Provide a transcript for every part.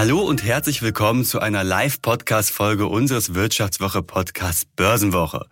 Hallo und herzlich willkommen zu einer Live-Podcast-Folge unseres Wirtschaftswoche-Podcasts Börsenwoche.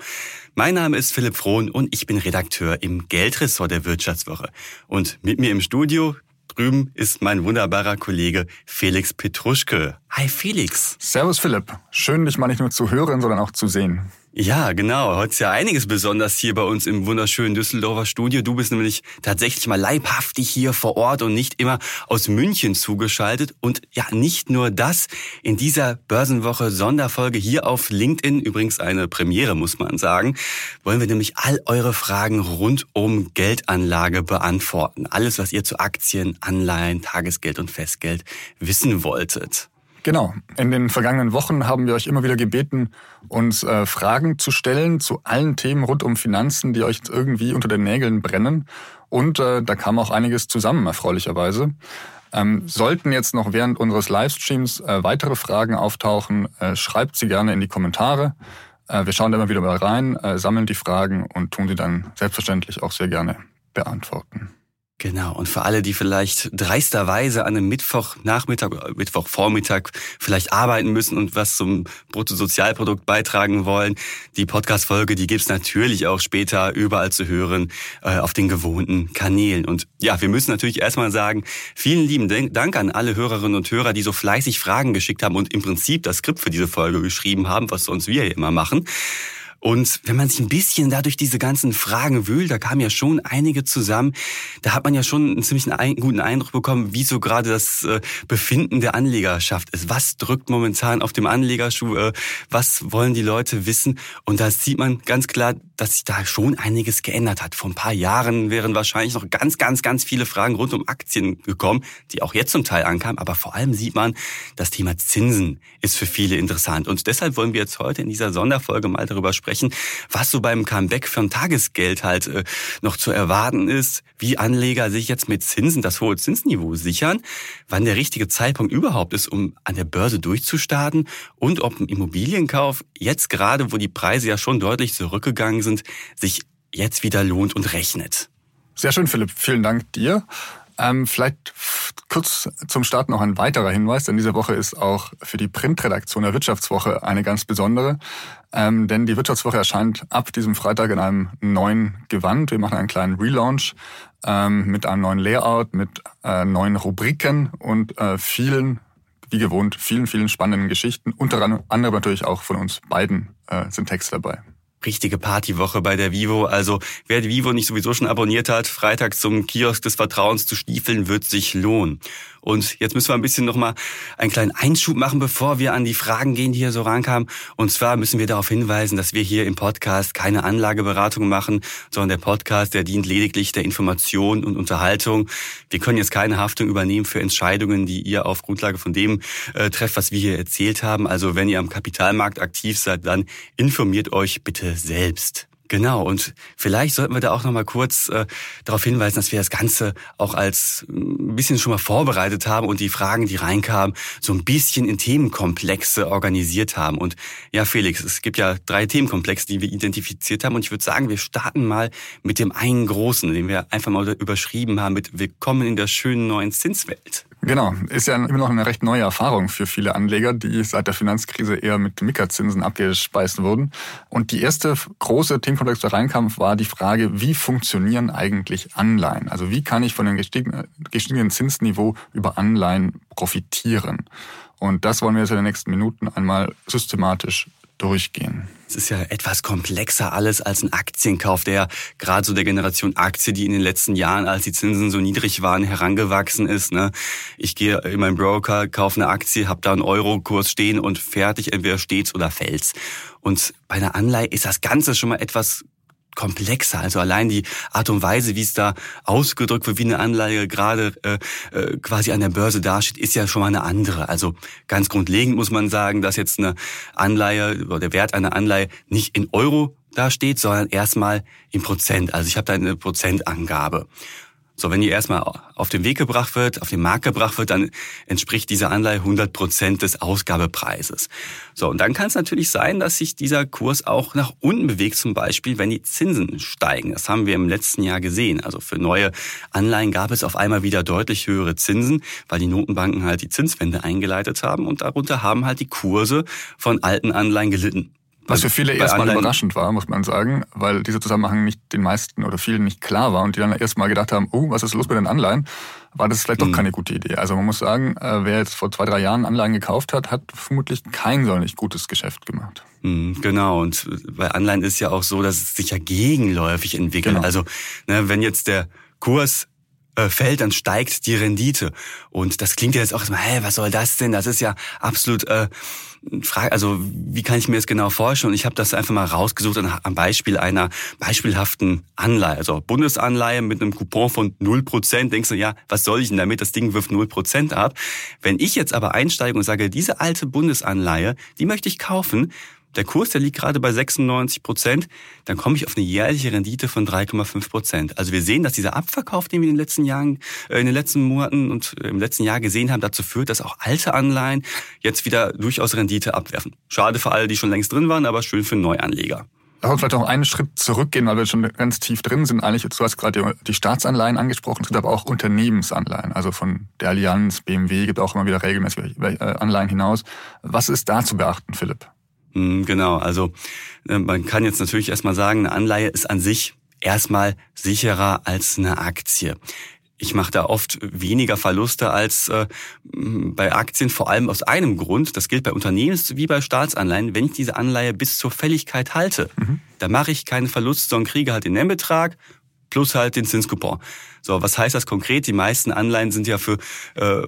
Mein Name ist Philipp Frohn und ich bin Redakteur im Geldressort der Wirtschaftswoche. Und mit mir im Studio drüben ist mein wunderbarer Kollege Felix Petruschke. Hi Felix. Servus Philipp. Schön, dich mal nicht nur zu hören, sondern auch zu sehen. Ja, genau. Heute ist ja einiges besonders hier bei uns im wunderschönen Düsseldorfer Studio. Du bist nämlich tatsächlich mal leibhaftig hier vor Ort und nicht immer aus München zugeschaltet. Und ja, nicht nur das. In dieser Börsenwoche Sonderfolge hier auf LinkedIn, übrigens eine Premiere, muss man sagen, wollen wir nämlich all eure Fragen rund um Geldanlage beantworten. Alles, was ihr zu Aktien, Anleihen, Tagesgeld und Festgeld wissen wolltet. Genau. In den vergangenen Wochen haben wir euch immer wieder gebeten, uns äh, Fragen zu stellen zu allen Themen rund um Finanzen, die euch irgendwie unter den Nägeln brennen. Und äh, da kam auch einiges zusammen, erfreulicherweise. Ähm, sollten jetzt noch während unseres Livestreams äh, weitere Fragen auftauchen, äh, schreibt sie gerne in die Kommentare. Äh, wir schauen da immer wieder mal rein, äh, sammeln die Fragen und tun sie dann selbstverständlich auch sehr gerne beantworten. Genau. Und für alle, die vielleicht dreisterweise an einem Mittwochnachmittag, Mittwochvormittag vielleicht arbeiten müssen und was zum Bruttosozialprodukt beitragen wollen, die Podcast-Folge, die gibt's natürlich auch später überall zu hören, äh, auf den gewohnten Kanälen. Und ja, wir müssen natürlich erstmal sagen, vielen lieben Dank an alle Hörerinnen und Hörer, die so fleißig Fragen geschickt haben und im Prinzip das Skript für diese Folge geschrieben haben, was sonst wir hier immer machen. Und wenn man sich ein bisschen dadurch diese ganzen Fragen wühlt, da kamen ja schon einige zusammen, da hat man ja schon einen ziemlich guten Eindruck bekommen, wie so gerade das äh, Befinden der Anlegerschaft ist. Was drückt momentan auf dem Anlegerschuh? Äh, was wollen die Leute wissen? Und da sieht man ganz klar, dass sich da schon einiges geändert hat. Vor ein paar Jahren wären wahrscheinlich noch ganz, ganz, ganz viele Fragen rund um Aktien gekommen, die auch jetzt zum Teil ankamen. Aber vor allem sieht man, das Thema Zinsen ist für viele interessant. Und deshalb wollen wir jetzt heute in dieser Sonderfolge mal darüber sprechen, sprechen, was so beim Comeback für ein Tagesgeld halt äh, noch zu erwarten ist, wie Anleger sich jetzt mit Zinsen das hohe Zinsniveau sichern, wann der richtige Zeitpunkt überhaupt ist, um an der Börse durchzustarten und ob ein Immobilienkauf jetzt gerade, wo die Preise ja schon deutlich zurückgegangen sind, sich jetzt wieder lohnt und rechnet. Sehr schön, Philipp. Vielen Dank dir. Ähm, vielleicht kurz zum Start noch ein weiterer Hinweis, denn diese Woche ist auch für die Printredaktion der Wirtschaftswoche eine ganz besondere. Ähm, denn die Wirtschaftswoche erscheint ab diesem Freitag in einem neuen Gewand. Wir machen einen kleinen Relaunch ähm, mit einem neuen Layout, mit äh, neuen Rubriken und äh, vielen, wie gewohnt, vielen, vielen spannenden Geschichten. Unter anderem natürlich auch von uns beiden äh, sind Texte dabei richtige Partywoche bei der Vivo. Also wer die Vivo nicht sowieso schon abonniert hat, Freitag zum Kiosk des Vertrauens zu stiefeln, wird sich lohnen. Und jetzt müssen wir ein bisschen nochmal einen kleinen Einschub machen, bevor wir an die Fragen gehen, die hier so rankamen. Und zwar müssen wir darauf hinweisen, dass wir hier im Podcast keine Anlageberatung machen, sondern der Podcast, der dient lediglich der Information und Unterhaltung. Wir können jetzt keine Haftung übernehmen für Entscheidungen, die ihr auf Grundlage von dem äh, trefft, was wir hier erzählt haben. Also wenn ihr am Kapitalmarkt aktiv seid, dann informiert euch bitte selbst. Genau, und vielleicht sollten wir da auch nochmal kurz äh, darauf hinweisen, dass wir das Ganze auch als ein bisschen schon mal vorbereitet haben und die Fragen, die reinkamen, so ein bisschen in Themenkomplexe organisiert haben. Und ja, Felix, es gibt ja drei Themenkomplexe, die wir identifiziert haben. Und ich würde sagen, wir starten mal mit dem einen großen, den wir einfach mal überschrieben haben mit Willkommen in der schönen neuen Zinswelt. Genau, ist ja immer noch eine recht neue Erfahrung für viele Anleger, die seit der Finanzkrise eher mit Mickerzinsen abgespeist wurden. Und die erste große Themenkomplex, der reinkam, war die Frage, wie funktionieren eigentlich Anleihen? Also wie kann ich von dem gestiegenen Zinsniveau über Anleihen profitieren? Und das wollen wir jetzt in den nächsten Minuten einmal systematisch durchgehen. Es ist ja etwas komplexer alles als ein Aktienkauf, der gerade so der Generation Aktie, die in den letzten Jahren, als die Zinsen so niedrig waren, herangewachsen ist. Ne? Ich gehe in meinen Broker, kaufe eine Aktie, habe da einen Euro-Kurs stehen und fertig, entweder steht's oder fällt's. Und bei einer Anleihe ist das Ganze schon mal etwas komplexer. Also allein die Art und Weise, wie es da ausgedrückt wird, wie eine Anleihe gerade äh, äh, quasi an der Börse dasteht, ist ja schon mal eine andere. Also ganz grundlegend muss man sagen, dass jetzt eine Anleihe oder der Wert einer Anleihe nicht in Euro dasteht, sondern erstmal in Prozent. Also ich habe da eine Prozentangabe. So, wenn die erstmal auf den Weg gebracht wird, auf den Markt gebracht wird, dann entspricht diese Anleihe 100 Prozent des Ausgabepreises. So, und dann kann es natürlich sein, dass sich dieser Kurs auch nach unten bewegt, zum Beispiel, wenn die Zinsen steigen. Das haben wir im letzten Jahr gesehen. Also für neue Anleihen gab es auf einmal wieder deutlich höhere Zinsen, weil die Notenbanken halt die Zinswende eingeleitet haben und darunter haben halt die Kurse von alten Anleihen gelitten. Was für viele erstmal überraschend war, muss man sagen, weil dieser Zusammenhang nicht den meisten oder vielen nicht klar war und die dann erstmal gedacht haben, oh, was ist los mit den Anleihen? War das vielleicht doch mhm. keine gute Idee. Also man muss sagen, äh, wer jetzt vor zwei, drei Jahren Anleihen gekauft hat, hat vermutlich kein sonderlich gutes Geschäft gemacht. Mhm, genau, und bei Anleihen ist ja auch so, dass es sich ja gegenläufig entwickelt. Genau. Also ne, wenn jetzt der Kurs äh, fällt, dann steigt die Rendite. Und das klingt ja jetzt auch erstmal, hä, was soll das denn? Das ist ja absolut äh, Frage, also wie kann ich mir das genau vorstellen? Und ich habe das einfach mal rausgesucht am Beispiel einer beispielhaften Anleihe. Also Bundesanleihe mit einem Coupon von 0%. Denkst du, ja, was soll ich denn damit? Das Ding wirft 0% ab. Wenn ich jetzt aber einsteige und sage, diese alte Bundesanleihe, die möchte ich kaufen, der Kurs, der liegt gerade bei 96 Prozent, dann komme ich auf eine jährliche Rendite von 3,5 Prozent. Also wir sehen, dass dieser Abverkauf, den wir in den letzten Jahren, äh, in den letzten Monaten und im letzten Jahr gesehen haben, dazu führt, dass auch alte Anleihen jetzt wieder durchaus Rendite abwerfen. Schade für alle, die schon längst drin waren, aber schön für Neuanleger. Lass uns vielleicht noch einen Schritt zurückgehen, weil wir schon ganz tief drin sind. Eigentlich, du hast gerade die Staatsanleihen angesprochen, es gibt aber auch Unternehmensanleihen, also von der Allianz, BMW gibt auch immer wieder regelmäßig äh, Anleihen hinaus. Was ist da zu beachten, Philipp? Hm, genau, also äh, man kann jetzt natürlich erstmal sagen, eine Anleihe ist an sich erstmal sicherer als eine Aktie. Ich mache da oft weniger Verluste als äh, bei Aktien, vor allem aus einem Grund. Das gilt bei Unternehmens- wie bei Staatsanleihen. Wenn ich diese Anleihe bis zur Fälligkeit halte, mhm. da mache ich keinen Verlust, sondern kriege halt den Nennbetrag plus halt den Zinscoupon. So, was heißt das konkret? Die meisten Anleihen sind ja für äh,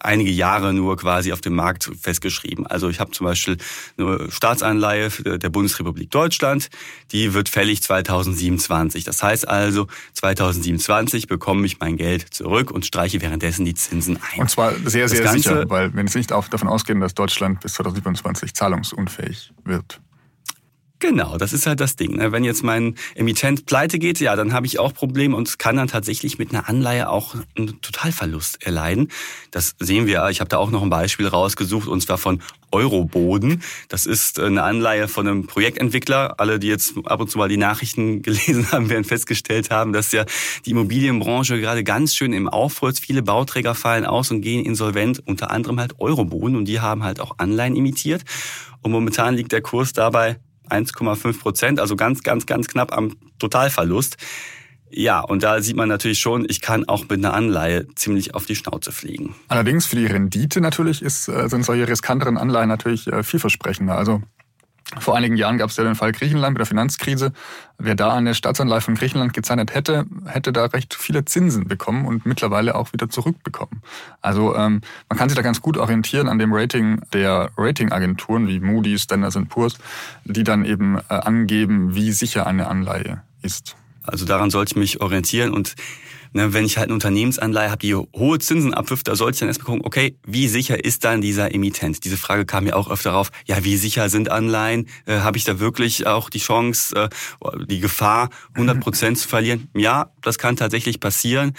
einige Jahre nur quasi auf dem Markt festgeschrieben. Also ich habe zum Beispiel eine Staatsanleihe der Bundesrepublik Deutschland, die wird fällig 2027. Das heißt also, 2027 bekomme ich mein Geld zurück und streiche währenddessen die Zinsen ein. Und zwar sehr, sehr Ganze, sicher, weil wenn es nicht davon ausgehen, dass Deutschland bis 2027 zahlungsunfähig wird. Genau, das ist halt das Ding. Ne? Wenn jetzt mein Emittent pleite geht, ja, dann habe ich auch Probleme und kann dann tatsächlich mit einer Anleihe auch einen Totalverlust erleiden. Das sehen wir. Ich habe da auch noch ein Beispiel rausgesucht und zwar von Euroboden. Das ist eine Anleihe von einem Projektentwickler. Alle, die jetzt ab und zu mal die Nachrichten gelesen haben, werden festgestellt haben, dass ja die Immobilienbranche gerade ganz schön im ist. Viele Bauträger fallen aus und gehen insolvent, unter anderem halt Euroboden und die haben halt auch Anleihen imitiert. Und momentan liegt der Kurs dabei 1,5 Prozent, also ganz, ganz, ganz knapp am Totalverlust. Ja, und da sieht man natürlich schon, ich kann auch mit einer Anleihe ziemlich auf die Schnauze fliegen. Allerdings für die Rendite natürlich ist, äh, sind solche riskanteren Anleihen natürlich äh, vielversprechender. Also vor einigen Jahren gab es ja den Fall Griechenland mit der Finanzkrise. Wer da eine Staatsanleihe von Griechenland gezeichnet hätte, hätte da recht viele Zinsen bekommen und mittlerweile auch wieder zurückbekommen. Also ähm, man kann sich da ganz gut orientieren an dem Rating der Ratingagenturen wie Moody's, Standard Poor's, die dann eben äh, angeben, wie sicher eine Anleihe ist. Also daran sollte ich mich orientieren und Ne, wenn ich halt eine Unternehmensanleihe habe, die hohe Zinsen abwirft, da sollte ich dann erstmal gucken, okay, wie sicher ist dann dieser Emittent? Diese Frage kam mir auch öfter auf. Ja, wie sicher sind Anleihen? Äh, habe ich da wirklich auch die Chance, äh, die Gefahr, 100 Prozent zu verlieren? Ja, das kann tatsächlich passieren.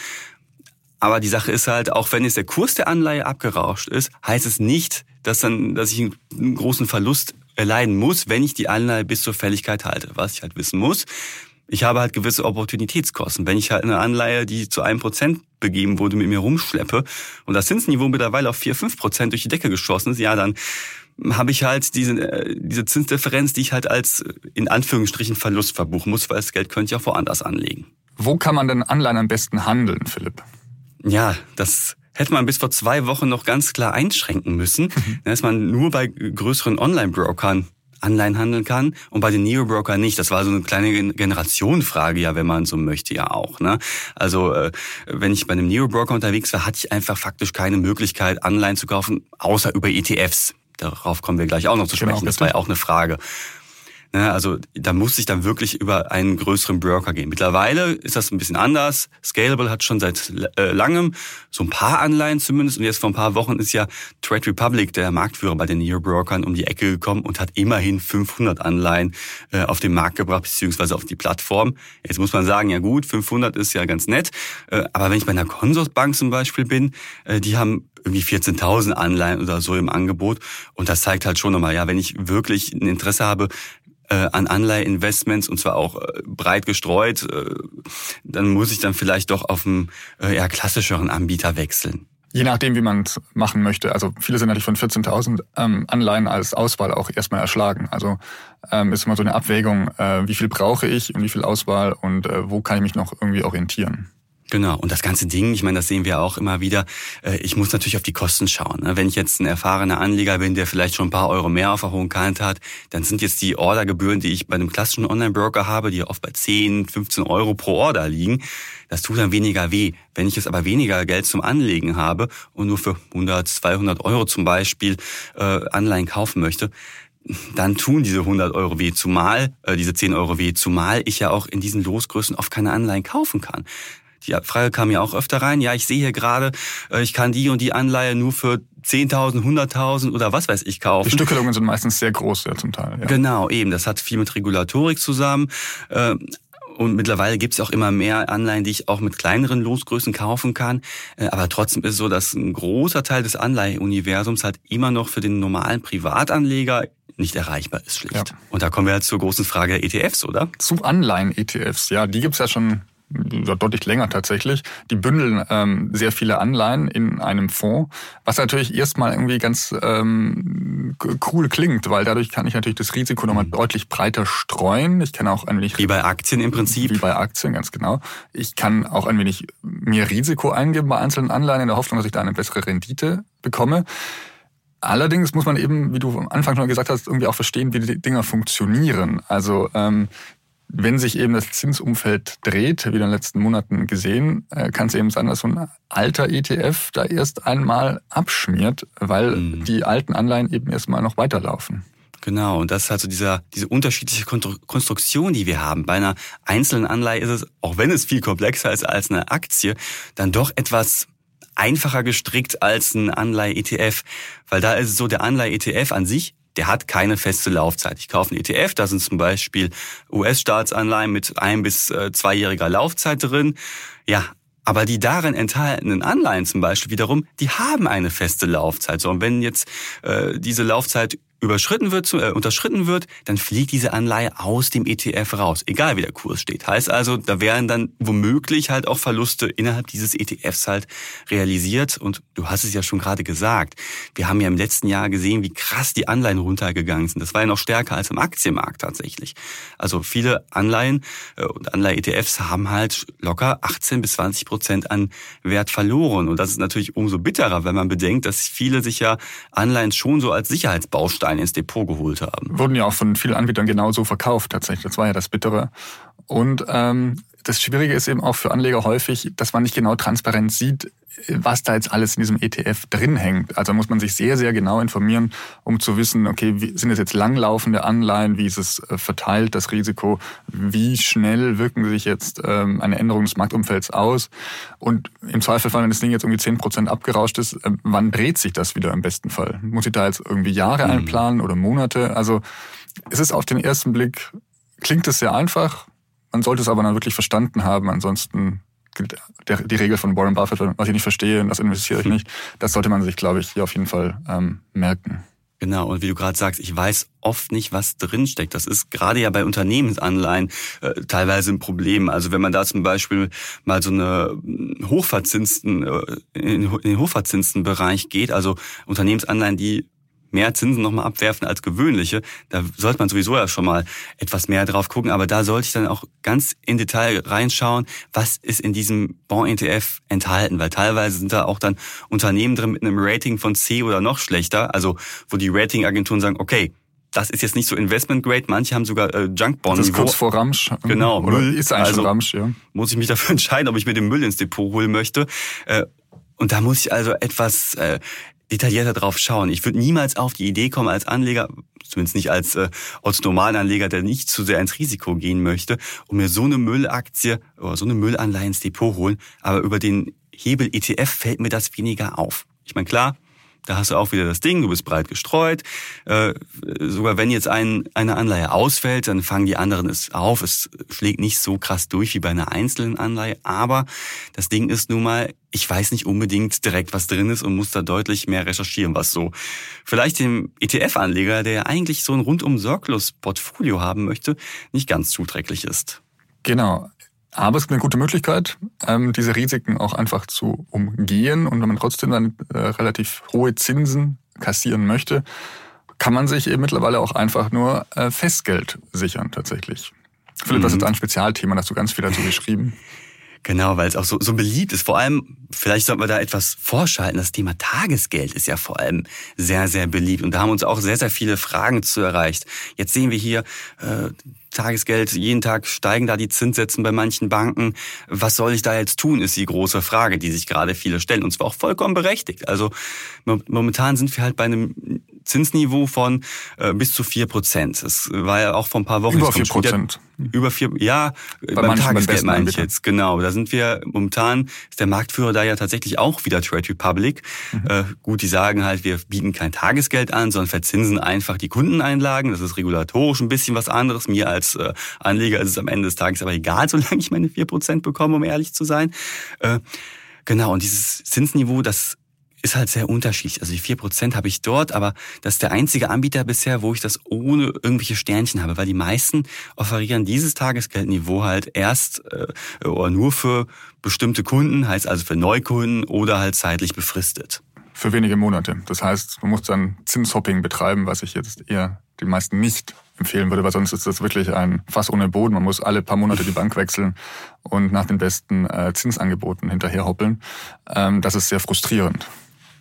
Aber die Sache ist halt, auch wenn jetzt der Kurs der Anleihe abgerauscht ist, heißt es nicht, dass dann, dass ich einen großen Verlust erleiden muss, wenn ich die Anleihe bis zur Fälligkeit halte. Was ich halt wissen muss, ich habe halt gewisse Opportunitätskosten. Wenn ich halt eine Anleihe, die zu einem Prozent begeben wurde, mit mir rumschleppe und das Zinsniveau mittlerweile auf vier fünf Prozent durch die Decke geschossen ist, ja, dann habe ich halt diese, äh, diese Zinsdifferenz, die ich halt als in Anführungsstrichen Verlust verbuchen muss, weil das Geld könnte ich auch woanders anlegen. Wo kann man denn Anleihen am besten handeln, Philipp? Ja, das hätte man bis vor zwei Wochen noch ganz klar einschränken müssen. Mhm. Da ist man nur bei größeren Online-Brokern Anleihen handeln kann und bei den Neo-Broker nicht. Das war so eine kleine Generationenfrage, ja, wenn man so möchte, ja auch. Ne? Also äh, wenn ich bei einem Neo-Broker unterwegs war, hatte ich einfach faktisch keine Möglichkeit, Anleihen zu kaufen, außer über ETFs. Darauf kommen wir gleich auch noch zu sprechen. Genau, das war ja auch eine Frage. Ne, also da muss ich dann wirklich über einen größeren Broker gehen. Mittlerweile ist das ein bisschen anders. Scalable hat schon seit äh, langem so ein paar Anleihen zumindest. Und jetzt vor ein paar Wochen ist ja Trade Republic, der Marktführer bei den Neo-Brokern, um die Ecke gekommen und hat immerhin 500 Anleihen äh, auf den Markt gebracht, beziehungsweise auf die Plattform. Jetzt muss man sagen, ja gut, 500 ist ja ganz nett. Äh, aber wenn ich bei einer Consorsbank zum Beispiel bin, äh, die haben irgendwie 14.000 Anleihen oder so im Angebot. Und das zeigt halt schon nochmal, ja, wenn ich wirklich ein Interesse habe, an Anleiheinvestments und zwar auch äh, breit gestreut, äh, dann muss ich dann vielleicht doch auf einen äh, eher klassischeren Anbieter wechseln. Je nachdem, wie man es machen möchte. Also viele sind natürlich von 14.000 ähm, Anleihen als Auswahl auch erstmal erschlagen. Also ähm, ist immer so eine Abwägung, äh, wie viel brauche ich und wie viel Auswahl und äh, wo kann ich mich noch irgendwie orientieren. Genau. Und das ganze Ding, ich meine, das sehen wir auch immer wieder. Äh, ich muss natürlich auf die Kosten schauen. Ne? Wenn ich jetzt ein erfahrener Anleger bin, der vielleicht schon ein paar Euro mehr auf der hohen Kante hat, dann sind jetzt die Ordergebühren, die ich bei einem klassischen Online-Broker habe, die oft bei 10, 15 Euro pro Order liegen. Das tut dann weniger weh. Wenn ich jetzt aber weniger Geld zum Anlegen habe und nur für 100, 200 Euro zum Beispiel äh, Anleihen kaufen möchte, dann tun diese 100 Euro weh, zumal äh, diese 10 Euro weh, zumal ich ja auch in diesen Losgrößen oft keine Anleihen kaufen kann. Die Frage kam ja auch öfter rein. Ja, ich sehe hier gerade, äh, ich kann die und die Anleihe nur für 10.000, 100.000 oder was weiß ich kaufen. Die Stückelungen sind meistens sehr groß, ja, zum Teil. Ja. Genau, eben. Das hat viel mit Regulatorik zusammen. Äh, und mittlerweile gibt es auch immer mehr Anleihen, die ich auch mit kleineren Losgrößen kaufen kann. Äh, aber trotzdem ist es so, dass ein großer Teil des Anleiheuniversums halt immer noch für den normalen Privatanleger nicht erreichbar ist, schlicht. Ja. Und da kommen wir jetzt zur großen Frage der ETFs, oder? Zu Anleihen-ETFs, ja, die gibt's ja schon deutlich länger tatsächlich. Die bündeln ähm, sehr viele Anleihen in einem Fonds, was natürlich erstmal irgendwie ganz ähm, cool klingt, weil dadurch kann ich natürlich das Risiko nochmal mhm. deutlich breiter streuen. Ich kann auch ein wenig... Wie bei Aktien im Prinzip. Wie bei Aktien, ganz genau. Ich kann auch ein wenig mehr Risiko eingeben bei einzelnen Anleihen in der Hoffnung, dass ich da eine bessere Rendite bekomme. Allerdings muss man eben, wie du am Anfang schon gesagt hast, irgendwie auch verstehen, wie die Dinger funktionieren. Also ähm, wenn sich eben das Zinsumfeld dreht, wie in den letzten Monaten gesehen, äh, kann es eben sein, dass so ein alter ETF da erst einmal abschmiert, weil mhm. die alten Anleihen eben erstmal noch weiterlaufen. Genau, und das ist halt so dieser, diese unterschiedliche Konstruktion, die wir haben. Bei einer einzelnen Anleihe ist es, auch wenn es viel komplexer ist als eine Aktie, dann doch etwas einfacher gestrickt als ein Anleihe-ETF, weil da ist es so, der Anleihe-ETF an sich der hat keine feste Laufzeit. Ich kaufe einen ETF, da sind zum Beispiel US-Staatsanleihen mit ein bis äh, zweijähriger Laufzeit drin. Ja, aber die darin enthaltenen Anleihen zum Beispiel wiederum, die haben eine feste Laufzeit. So, und wenn jetzt äh, diese Laufzeit überschritten wird, äh, unterschritten wird, dann fliegt diese Anleihe aus dem ETF raus, egal wie der Kurs steht. Heißt also, da wären dann womöglich halt auch Verluste innerhalb dieses ETFs halt realisiert. Und du hast es ja schon gerade gesagt, wir haben ja im letzten Jahr gesehen, wie krass die Anleihen runtergegangen sind. Das war ja noch stärker als im Aktienmarkt tatsächlich. Also viele Anleihen äh, und Anleihe-ETFs haben halt locker 18 bis 20 Prozent an Wert verloren. Und das ist natürlich umso bitterer, wenn man bedenkt, dass viele sich ja Anleihen schon so als Sicherheitsbaustein Stein ins Depot geholt haben. Wurden ja auch von vielen Anbietern genauso verkauft tatsächlich. Das war ja das Bittere. Und ähm, das Schwierige ist eben auch für Anleger häufig, dass man nicht genau transparent sieht, was da jetzt alles in diesem ETF drin hängt. Also muss man sich sehr, sehr genau informieren, um zu wissen, okay, wie, sind es jetzt langlaufende Anleihen, wie ist es äh, verteilt, das Risiko, wie schnell wirken sich jetzt ähm, eine Änderung des Marktumfelds aus und im Zweifelsfall, wenn das Ding jetzt irgendwie zehn Prozent abgerauscht ist, äh, wann dreht sich das wieder im besten Fall? Muss ich da jetzt irgendwie Jahre mhm. einplanen oder Monate? Also es ist auf den ersten Blick, klingt es sehr einfach, man sollte es aber dann wirklich verstanden haben, ansonsten gilt der, die Regel von Warren Buffett, was ich nicht verstehe, das investiere ich nicht. Das sollte man sich, glaube ich, hier auf jeden Fall ähm, merken. Genau, und wie du gerade sagst, ich weiß oft nicht, was drinsteckt. Das ist gerade ja bei Unternehmensanleihen äh, teilweise ein Problem. Also wenn man da zum Beispiel mal so eine hochverzinsten, äh, in den hochverzinsten Bereich geht, also Unternehmensanleihen, die mehr Zinsen nochmal abwerfen als gewöhnliche. Da sollte man sowieso ja schon mal etwas mehr drauf gucken. Aber da sollte ich dann auch ganz in Detail reinschauen, was ist in diesem Bond-ETF enthalten. Weil teilweise sind da auch dann Unternehmen drin mit einem Rating von C oder noch schlechter. Also wo die Ratingagenturen sagen, okay, das ist jetzt nicht so Investment Grade. Manche haben sogar äh, Junk Bonds. Das ist kurz vor Ramsch. Genau. Oder Müll. ist eigentlich also, schon Ramsch, ja. Muss ich mich dafür entscheiden, ob ich mir den Müll ins Depot holen möchte. Äh, und da muss ich also etwas äh, detaillierter drauf schauen. Ich würde niemals auf die Idee kommen, als Anleger, zumindest nicht als äh, als normalen Anleger, der nicht zu sehr ins Risiko gehen möchte, um mir so eine Müllaktie oder so eine Müllanleihe ins Depot holen. Aber über den Hebel ETF fällt mir das weniger auf. Ich meine, klar, da hast du auch wieder das Ding, du bist breit gestreut. Äh, sogar wenn jetzt ein, eine Anleihe ausfällt, dann fangen die anderen es auf. Es schlägt nicht so krass durch wie bei einer einzelnen Anleihe. Aber das Ding ist nun mal, ich weiß nicht unbedingt direkt, was drin ist und muss da deutlich mehr recherchieren, was so vielleicht dem ETF-Anleger, der eigentlich so ein rundum sorglos Portfolio haben möchte, nicht ganz zuträglich ist. Genau. Aber es ist eine gute Möglichkeit, ähm, diese Risiken auch einfach zu umgehen. Und wenn man trotzdem dann äh, relativ hohe Zinsen kassieren möchte, kann man sich eben mittlerweile auch einfach nur äh, Festgeld sichern tatsächlich. Philipp, das ist mhm. ein Spezialthema, da hast du ganz viel dazu geschrieben. Genau, weil es auch so, so beliebt ist. Vor allem, vielleicht sollten wir da etwas vorschalten. Das Thema Tagesgeld ist ja vor allem sehr, sehr beliebt. Und da haben uns auch sehr, sehr viele Fragen zu erreicht. Jetzt sehen wir hier äh, Tagesgeld, jeden Tag steigen da die Zinssätzen bei manchen Banken. Was soll ich da jetzt tun, ist die große Frage, die sich gerade viele stellen. Und zwar auch vollkommen berechtigt. Also momentan sind wir halt bei einem Zinsniveau von äh, bis zu vier Prozent. Das war ja auch vor ein paar Wochen. Über vier Prozent. Über vier, ja, Bei beim Tagesgeld meine ich jetzt, genau. Da sind wir, momentan ist der Marktführer da ja tatsächlich auch wieder Trade Republic. Mhm. Äh, gut, die sagen halt, wir bieten kein Tagesgeld an, sondern verzinsen einfach die Kundeneinlagen. Das ist regulatorisch ein bisschen was anderes. Mir als äh, Anleger ist es am Ende des Tages aber egal, solange ich meine vier Prozent bekomme, um ehrlich zu sein. Äh, genau, und dieses Zinsniveau, das ist halt sehr unterschiedlich. Also die vier Prozent habe ich dort, aber das ist der einzige Anbieter bisher, wo ich das ohne irgendwelche Sternchen habe, weil die meisten offerieren dieses Tagesgeldniveau halt erst äh, oder nur für bestimmte Kunden, heißt also für Neukunden oder halt zeitlich befristet. Für wenige Monate. Das heißt, man muss dann Zinshopping betreiben, was ich jetzt eher die meisten nicht empfehlen würde, weil sonst ist das wirklich ein Fass ohne Boden. Man muss alle paar Monate die Bank wechseln und nach den besten äh, Zinsangeboten hinterherhoppeln. Ähm, das ist sehr frustrierend.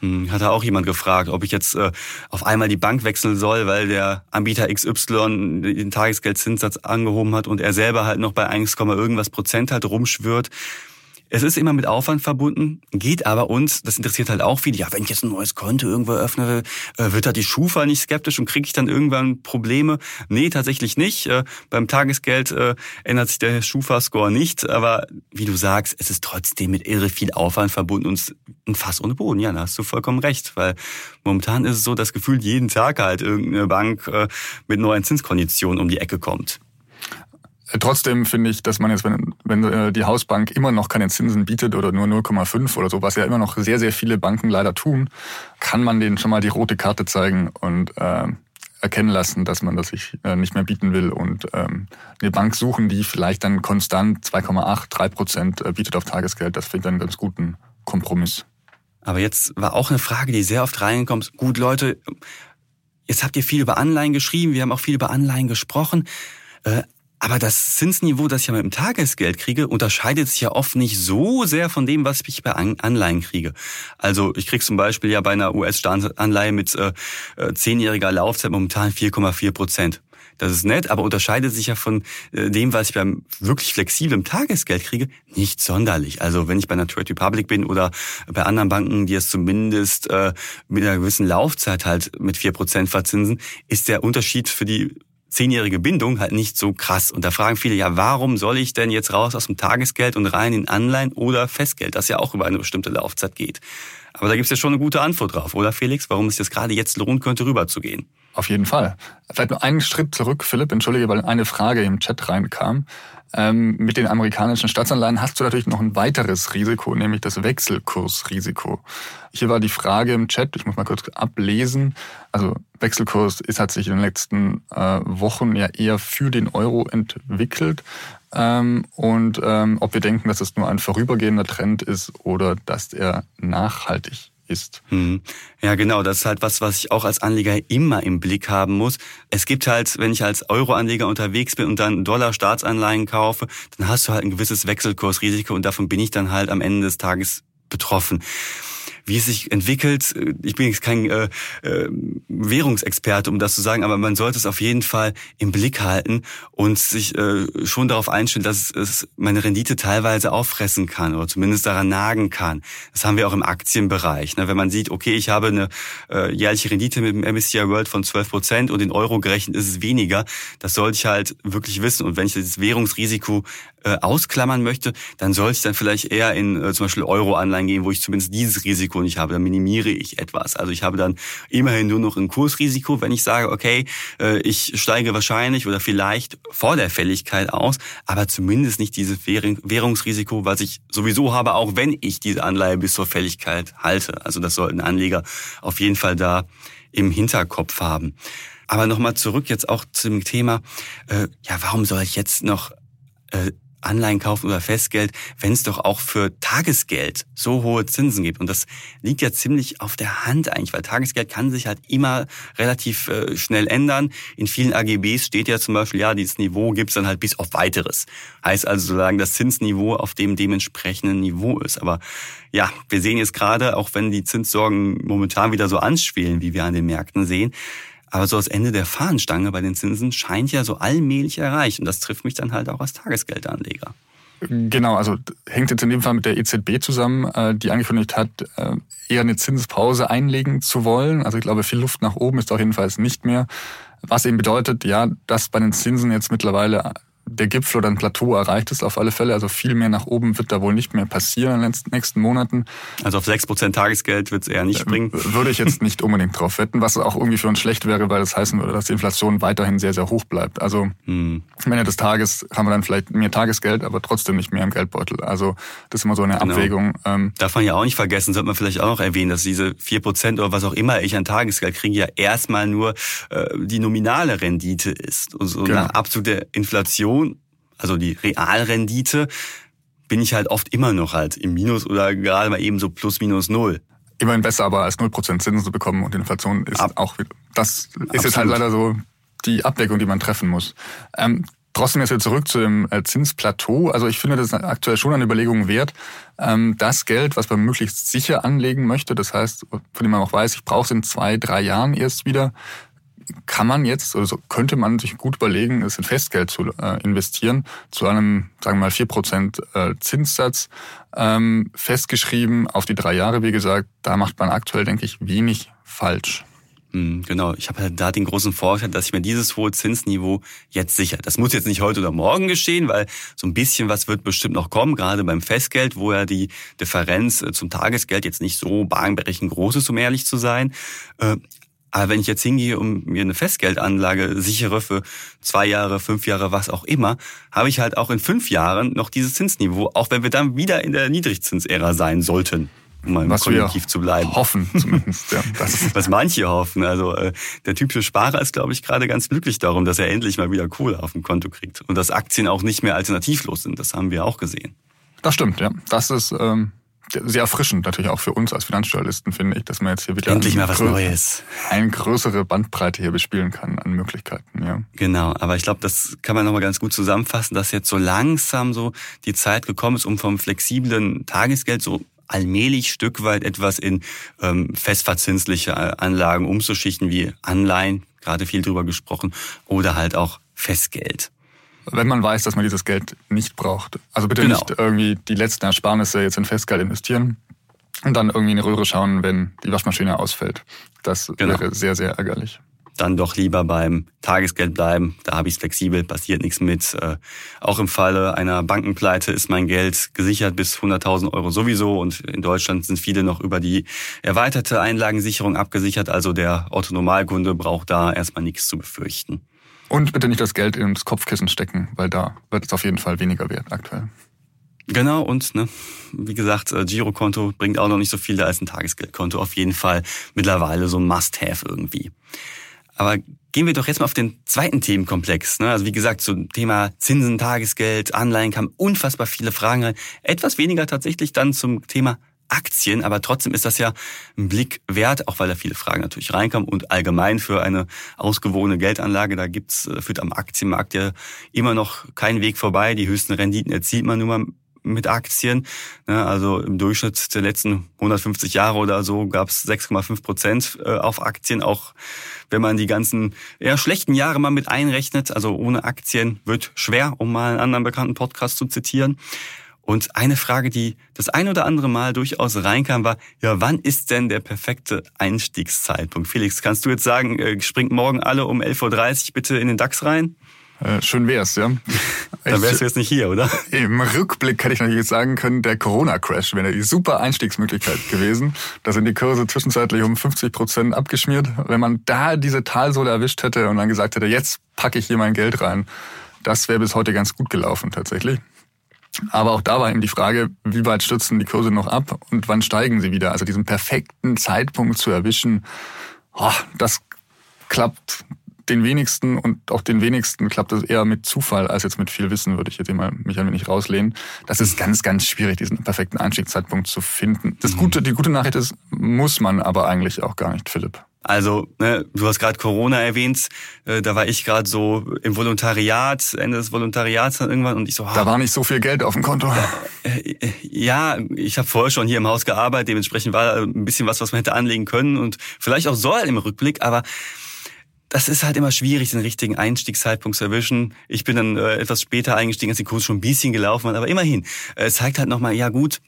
Hm, hat da auch jemand gefragt, ob ich jetzt äh, auf einmal die Bank wechseln soll, weil der Anbieter XY den Tagesgeldzinssatz angehoben hat und er selber halt noch bei 1, irgendwas Prozent halt rumschwört. Es ist immer mit Aufwand verbunden, geht aber uns, das interessiert halt auch viele, ja, wenn ich jetzt ein neues Konto irgendwo öffne, äh, wird da die Schufa nicht skeptisch und kriege ich dann irgendwann Probleme? Nee, tatsächlich nicht. Äh, beim Tagesgeld äh, ändert sich der Schufa-Score nicht, aber wie du sagst, es ist trotzdem mit irre viel Aufwand verbunden und ein Fass ohne Boden. Ja, da hast du vollkommen recht, weil momentan ist es so, dass gefühlt jeden Tag halt irgendeine Bank mit neuen Zinskonditionen um die Ecke kommt. Trotzdem finde ich, dass man jetzt, wenn, wenn äh, die Hausbank immer noch keine Zinsen bietet oder nur 0,5 oder so, was ja immer noch sehr, sehr viele Banken leider tun, kann man denen schon mal die rote Karte zeigen und äh, erkennen lassen, dass man das sich äh, nicht mehr bieten will und ähm, eine Bank suchen, die vielleicht dann konstant 2,8, 3 Prozent äh, bietet auf Tagesgeld. Das finde ich einen ganz guten Kompromiss. Aber jetzt war auch eine Frage, die sehr oft reinkommt. Gut, Leute, jetzt habt ihr viel über Anleihen geschrieben, wir haben auch viel über Anleihen gesprochen. Äh, aber das Zinsniveau, das ich ja mit dem Tagesgeld kriege, unterscheidet sich ja oft nicht so sehr von dem, was ich bei Anleihen kriege. Also ich kriege zum Beispiel ja bei einer US-Staatsanleihe mit äh, äh, zehnjähriger Laufzeit momentan 4,4 Prozent. Das ist nett, aber unterscheidet sich ja von äh, dem, was ich beim wirklich flexiblen Tagesgeld kriege, nicht sonderlich. Also wenn ich bei einer Trade Republic bin oder bei anderen Banken, die es zumindest äh, mit einer gewissen Laufzeit halt mit vier Prozent verzinsen, ist der Unterschied für die zehnjährige Bindung halt nicht so krass. Und da fragen viele, ja, warum soll ich denn jetzt raus aus dem Tagesgeld und rein in Anleihen oder Festgeld, das ja auch über eine bestimmte Laufzeit geht? Aber da gibt's ja schon eine gute Antwort drauf, oder Felix? Warum es jetzt gerade jetzt lohnen könnte, rüberzugehen? Auf jeden Fall. Vielleicht nur einen Schritt zurück, Philipp. Entschuldige, weil eine Frage im Chat reinkam. Ähm, mit den amerikanischen Staatsanleihen hast du natürlich noch ein weiteres Risiko, nämlich das Wechselkursrisiko. Hier war die Frage im Chat, ich muss mal kurz ablesen. Also Wechselkurs ist, hat sich in den letzten äh, Wochen ja eher für den Euro entwickelt. Ähm, und ähm, ob wir denken, dass es nur ein vorübergehender Trend ist oder dass er nachhaltig ist. Hm. Ja, genau. Das ist halt was, was ich auch als Anleger immer im Blick haben muss. Es gibt halt, wenn ich als Euro-Anleger unterwegs bin und dann Dollar-Staatsanleihen kaufe, dann hast du halt ein gewisses Wechselkursrisiko und davon bin ich dann halt am Ende des Tages betroffen. Wie es sich entwickelt. Ich bin jetzt kein äh, äh, Währungsexperte, um das zu sagen, aber man sollte es auf jeden Fall im Blick halten und sich äh, schon darauf einstellen, dass es meine Rendite teilweise auffressen kann oder zumindest daran nagen kann. Das haben wir auch im Aktienbereich. Ne? Wenn man sieht, okay, ich habe eine äh, jährliche Rendite mit dem MSCI World von 12 Prozent und in Euro gerechnet ist es weniger, das sollte ich halt wirklich wissen. Und wenn ich das Währungsrisiko äh, ausklammern möchte, dann sollte ich dann vielleicht eher in äh, zum Beispiel Euro-Anleihen gehen, wo ich zumindest dieses Risiko nicht habe. Dann minimiere ich etwas. Also ich habe dann immerhin nur noch ein Kursrisiko, wenn ich sage, okay, äh, ich steige wahrscheinlich oder vielleicht vor der Fälligkeit aus, aber zumindest nicht dieses Währungsrisiko, was ich sowieso habe, auch wenn ich diese Anleihe bis zur Fälligkeit halte. Also das sollten Anleger auf jeden Fall da im Hinterkopf haben. Aber nochmal zurück jetzt auch zum Thema, äh, ja, warum soll ich jetzt noch äh, Anleihen kaufen oder Festgeld, wenn es doch auch für Tagesgeld so hohe Zinsen gibt. Und das liegt ja ziemlich auf der Hand eigentlich, weil Tagesgeld kann sich halt immer relativ äh, schnell ändern. In vielen AGBs steht ja zum Beispiel, ja, dieses Niveau gibt's dann halt bis auf weiteres. Heißt also sozusagen das Zinsniveau auf dem dementsprechenden Niveau ist. Aber ja, wir sehen jetzt gerade, auch wenn die Zinssorgen momentan wieder so anschwelen, wie wir an den Märkten sehen, aber so das Ende der Fahnenstange bei den Zinsen scheint ja so allmählich erreicht. Und das trifft mich dann halt auch als Tagesgeldanleger. Genau, also hängt jetzt in dem Fall mit der EZB zusammen, äh, die angekündigt hat, äh, eher eine Zinspause einlegen zu wollen. Also ich glaube, viel Luft nach oben ist auf jeden Fall nicht mehr. Was eben bedeutet, ja, dass bei den Zinsen jetzt mittlerweile der Gipfel oder ein Plateau erreicht ist auf alle Fälle. Also viel mehr nach oben wird da wohl nicht mehr passieren in den nächsten Monaten. Also auf 6% Tagesgeld wird es eher nicht springen? Würde ich jetzt nicht unbedingt drauf wetten, was auch irgendwie für uns schlecht wäre, weil das heißen würde, dass die Inflation weiterhin sehr, sehr hoch bleibt. Also hm. am Ende des Tages haben wir dann vielleicht mehr Tagesgeld, aber trotzdem nicht mehr im Geldbeutel. Also das ist immer so eine genau. Abwägung. Ähm, Darf man ja auch nicht vergessen, sollte man vielleicht auch noch erwähnen, dass diese 4% oder was auch immer ich an Tagesgeld kriege, ja erstmal nur äh, die nominale Rendite ist. Und so genau. nach Abzug der Inflation also die Realrendite, bin ich halt oft immer noch halt im Minus oder gerade mal eben so plus minus null. Immerhin besser, aber als 0% Zinsen zu bekommen und Inflation ist Ab, auch, das ist absolut. jetzt halt leider so die Abwägung, die man treffen muss. Ähm, trotzdem jetzt wieder zurück zu dem äh, Zinsplateau. Also ich finde, das ist aktuell schon eine Überlegung wert. Ähm, das Geld, was man möglichst sicher anlegen möchte, das heißt, von dem man auch weiß, ich brauche es in zwei, drei Jahren erst wieder, kann man jetzt, also könnte man sich gut überlegen, es in Festgeld zu äh, investieren, zu einem, sagen wir mal, 4% äh, Zinssatz, ähm, festgeschrieben auf die drei Jahre, wie gesagt, da macht man aktuell, denke ich, wenig falsch. Hm, genau, ich habe halt da den großen Vorteil, dass ich mir dieses hohe Zinsniveau jetzt sicher. Das muss jetzt nicht heute oder morgen geschehen, weil so ein bisschen was wird bestimmt noch kommen, gerade beim Festgeld, wo ja die Differenz äh, zum Tagesgeld jetzt nicht so bahnbrechend groß ist, um ehrlich zu sein. Aber wenn ich jetzt hingehe und mir eine Festgeldanlage sichere für zwei Jahre, fünf Jahre, was auch immer, habe ich halt auch in fünf Jahren noch dieses Zinsniveau, auch wenn wir dann wieder in der Niedrigzinsära sein sollten. Um mal was Konjunktiv zu bleiben. Hoffen zumindest, ja. Das was manche hoffen. Also äh, der typische Sparer ist, glaube ich, gerade ganz glücklich darum, dass er endlich mal wieder Kohle auf dem Konto kriegt. Und dass Aktien auch nicht mehr alternativlos sind. Das haben wir auch gesehen. Das stimmt, ja. Das ist ähm, sehr erfrischend natürlich auch für uns als Finanzjournalisten, finde ich, dass man jetzt hier wieder endlich mal was Neues, eine größere Bandbreite hier bespielen kann an Möglichkeiten. Ja. Genau, aber ich glaube, das kann man nochmal ganz gut zusammenfassen, dass jetzt so langsam so die Zeit gekommen ist, um vom flexiblen Tagesgeld so allmählich Stück weit etwas in ähm, festverzinsliche äh, Anlagen umzuschichten, wie Anleihen, gerade viel drüber gesprochen, oder halt auch Festgeld wenn man weiß, dass man dieses Geld nicht braucht. Also bitte genau. nicht irgendwie die letzten Ersparnisse jetzt in Festgeld investieren und dann irgendwie in die Röhre schauen, wenn die Waschmaschine ausfällt. Das genau. wäre sehr, sehr ärgerlich. Dann doch lieber beim Tagesgeld bleiben. Da habe ich es flexibel, passiert nichts mit. Äh, auch im Falle einer Bankenpleite ist mein Geld gesichert bis 100.000 Euro sowieso. Und in Deutschland sind viele noch über die erweiterte Einlagensicherung abgesichert. Also der Otto-Normalkunde braucht da erstmal nichts zu befürchten. Und bitte nicht das Geld ins Kopfkissen stecken, weil da wird es auf jeden Fall weniger wert aktuell. Genau, und ne, wie gesagt, äh, Girokonto bringt auch noch nicht so viel, da ist ein Tagesgeldkonto auf jeden Fall mittlerweile so ein Must-Have irgendwie. Aber gehen wir doch jetzt mal auf den zweiten Themenkomplex. Ne? Also wie gesagt, zum Thema Zinsen, Tagesgeld, Anleihen kamen unfassbar viele Fragen rein. Etwas weniger tatsächlich dann zum Thema Aktien, aber trotzdem ist das ja ein Blick wert, auch weil da viele Fragen natürlich reinkommen und allgemein für eine ausgewogene Geldanlage, da gibt's, äh, führt am Aktienmarkt ja immer noch keinen Weg vorbei. Die höchsten Renditen erzielt man nun mal mit Aktien. Ne, also im Durchschnitt der letzten 150 Jahre oder so gab es 6,5 Prozent äh, auf Aktien. Auch wenn man die ganzen eher schlechten Jahre mal mit einrechnet. Also ohne Aktien wird schwer, um mal einen anderen bekannten Podcast zu zitieren. Und eine Frage, die das ein oder andere Mal durchaus reinkam, war, ja, wann ist denn der perfekte Einstiegszeitpunkt? Felix, kannst du jetzt sagen, äh, springt morgen alle um 11.30 Uhr bitte in den DAX rein? Äh, schön wär's, ja. Dann wärst du jetzt nicht hier, oder? Im Rückblick hätte ich natürlich sagen können, der Corona-Crash wäre die super Einstiegsmöglichkeit gewesen. Da sind die Kurse zwischenzeitlich um 50 Prozent abgeschmiert. Wenn man da diese Talsohle erwischt hätte und dann gesagt hätte, jetzt packe ich hier mein Geld rein, das wäre bis heute ganz gut gelaufen tatsächlich. Aber auch da war eben die Frage, wie weit stürzen die Kurse noch ab und wann steigen sie wieder? Also diesen perfekten Zeitpunkt zu erwischen, oh, das klappt den wenigsten und auch den wenigsten klappt das eher mit Zufall als jetzt mit viel Wissen, würde ich jetzt mal mich ein wenig rauslehnen. Das ist ganz, ganz schwierig, diesen perfekten Einstiegszeitpunkt zu finden. Das mhm. Gute, die gute Nachricht ist, muss man aber eigentlich auch gar nicht, Philipp. Also, ne, du hast gerade Corona erwähnt, äh, da war ich gerade so im Volontariat, Ende des Volontariats dann irgendwann und ich so, ha, da war nicht so viel Geld auf dem Konto. Äh, ja, ich habe vorher schon hier im Haus gearbeitet, dementsprechend war ein bisschen was, was man hätte anlegen können und vielleicht auch soll im Rückblick, aber das ist halt immer schwierig, den richtigen Einstiegszeitpunkt zu erwischen. Ich bin dann äh, etwas später eingestiegen, als die Kurs schon ein bisschen gelaufen war, aber immerhin. Äh, es zeigt halt nochmal, ja gut,